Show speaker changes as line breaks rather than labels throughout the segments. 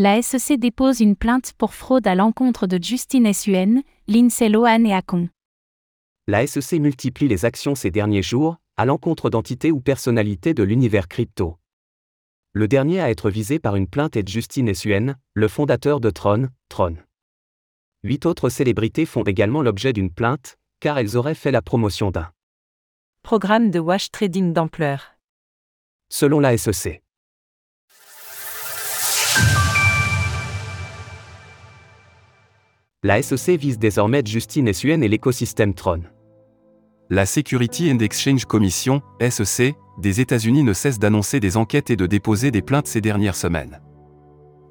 La SEC dépose une plainte pour fraude à l'encontre de Justine Suen, Lindsay Lohan et Acon.
La SEC multiplie les actions ces derniers jours, à l'encontre d'entités ou personnalités de l'univers crypto. Le dernier à être visé par une plainte est Justine Suen, le fondateur de Tron, Tron. Huit autres célébrités font également l'objet d'une plainte, car elles auraient fait la promotion d'un
Programme de wash trading d'ampleur.
selon la SEC. La SEC vise désormais Justine Suen et l'écosystème Tron.
La Security and Exchange Commission, SEC, des États-Unis ne cesse d'annoncer des enquêtes et de déposer des plaintes ces dernières semaines.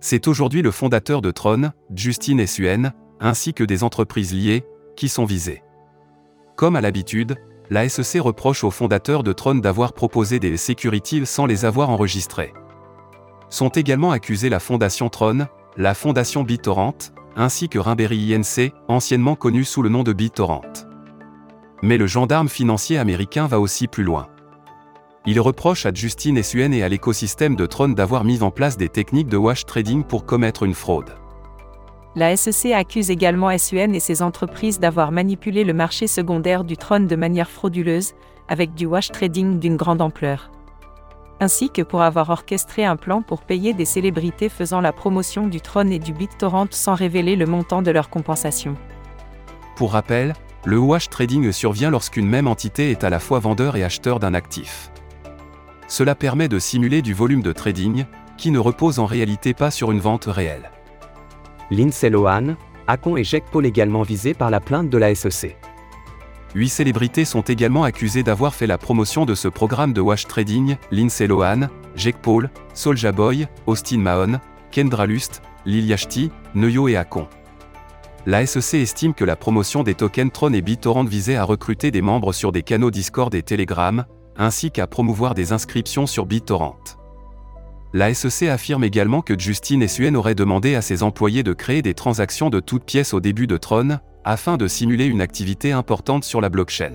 C'est aujourd'hui le fondateur de Tron, Justin Suen, ainsi que des entreprises liées, qui sont visées. Comme à l'habitude, la SEC reproche aux fondateurs de Tron d'avoir proposé des securities sans les avoir enregistrés. Sont également accusés la Fondation Tron, la Fondation BitTorrent, ainsi que Rimberry INC, anciennement connu sous le nom de BitTorrent. Mais le gendarme financier américain va aussi plus loin. Il reproche à Justin Suen et à l'écosystème de Tron d'avoir mis en place des techniques de wash trading pour commettre une fraude.
La SEC accuse également SUN et ses entreprises d'avoir manipulé le marché secondaire du trône de manière frauduleuse, avec du wash trading d'une grande ampleur. Ainsi que pour avoir orchestré un plan pour payer des célébrités faisant la promotion du trône et du BitTorrent sans révéler le montant de leur compensation.
Pour rappel, le wash trading survient lorsqu'une même entité est à la fois vendeur et acheteur d'un actif. Cela permet de simuler du volume de trading, qui ne repose en réalité pas sur une vente réelle.
Lindsay Lohan, Acon et Jake Paul également visés par la plainte de la SEC.
Huit célébrités sont également accusées d'avoir fait la promotion de ce programme de wash trading, Lindsay Lohan, Jake Paul, Soulja Boy, Austin Mahon, Kendra Lust, Lil Yachty, Neuyo et Akon. La SEC estime que la promotion des tokens Tron et BitTorrent visait à recruter des membres sur des canaux Discord et Telegram, ainsi qu'à promouvoir des inscriptions sur BitTorrent. La SEC affirme également que Justine Suen aurait demandé à ses employés de créer des transactions de toutes pièces au début de Tron, afin de simuler une activité importante sur la blockchain.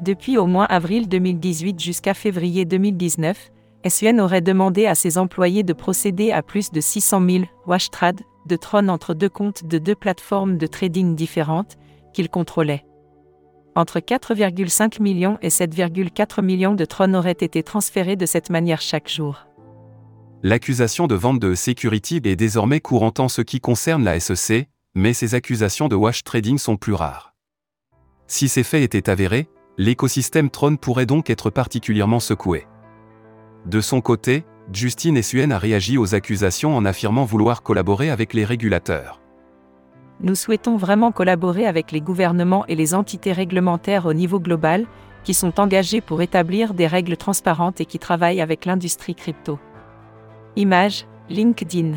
Depuis au moins avril 2018 jusqu'à février 2019, SUN aurait demandé à ses employés de procéder à plus de 600 000 washtrade de Tron entre deux comptes de deux plateformes de trading différentes qu'il contrôlait. Entre 4,5 millions et 7,4 millions de Tron auraient été transférés de cette manière chaque jour.
L'accusation de vente de security est désormais courante en ce qui concerne la SEC, mais ces accusations de wash trading sont plus rares. Si ces faits étaient avérés, l'écosystème Tron pourrait donc être particulièrement secoué. De son côté, Justine Suen a réagi aux accusations en affirmant vouloir collaborer avec les régulateurs.
Nous souhaitons vraiment collaborer avec les gouvernements et les entités réglementaires au niveau global, qui sont engagés pour établir des règles transparentes et qui travaillent avec l'industrie crypto. Image, LinkedIn.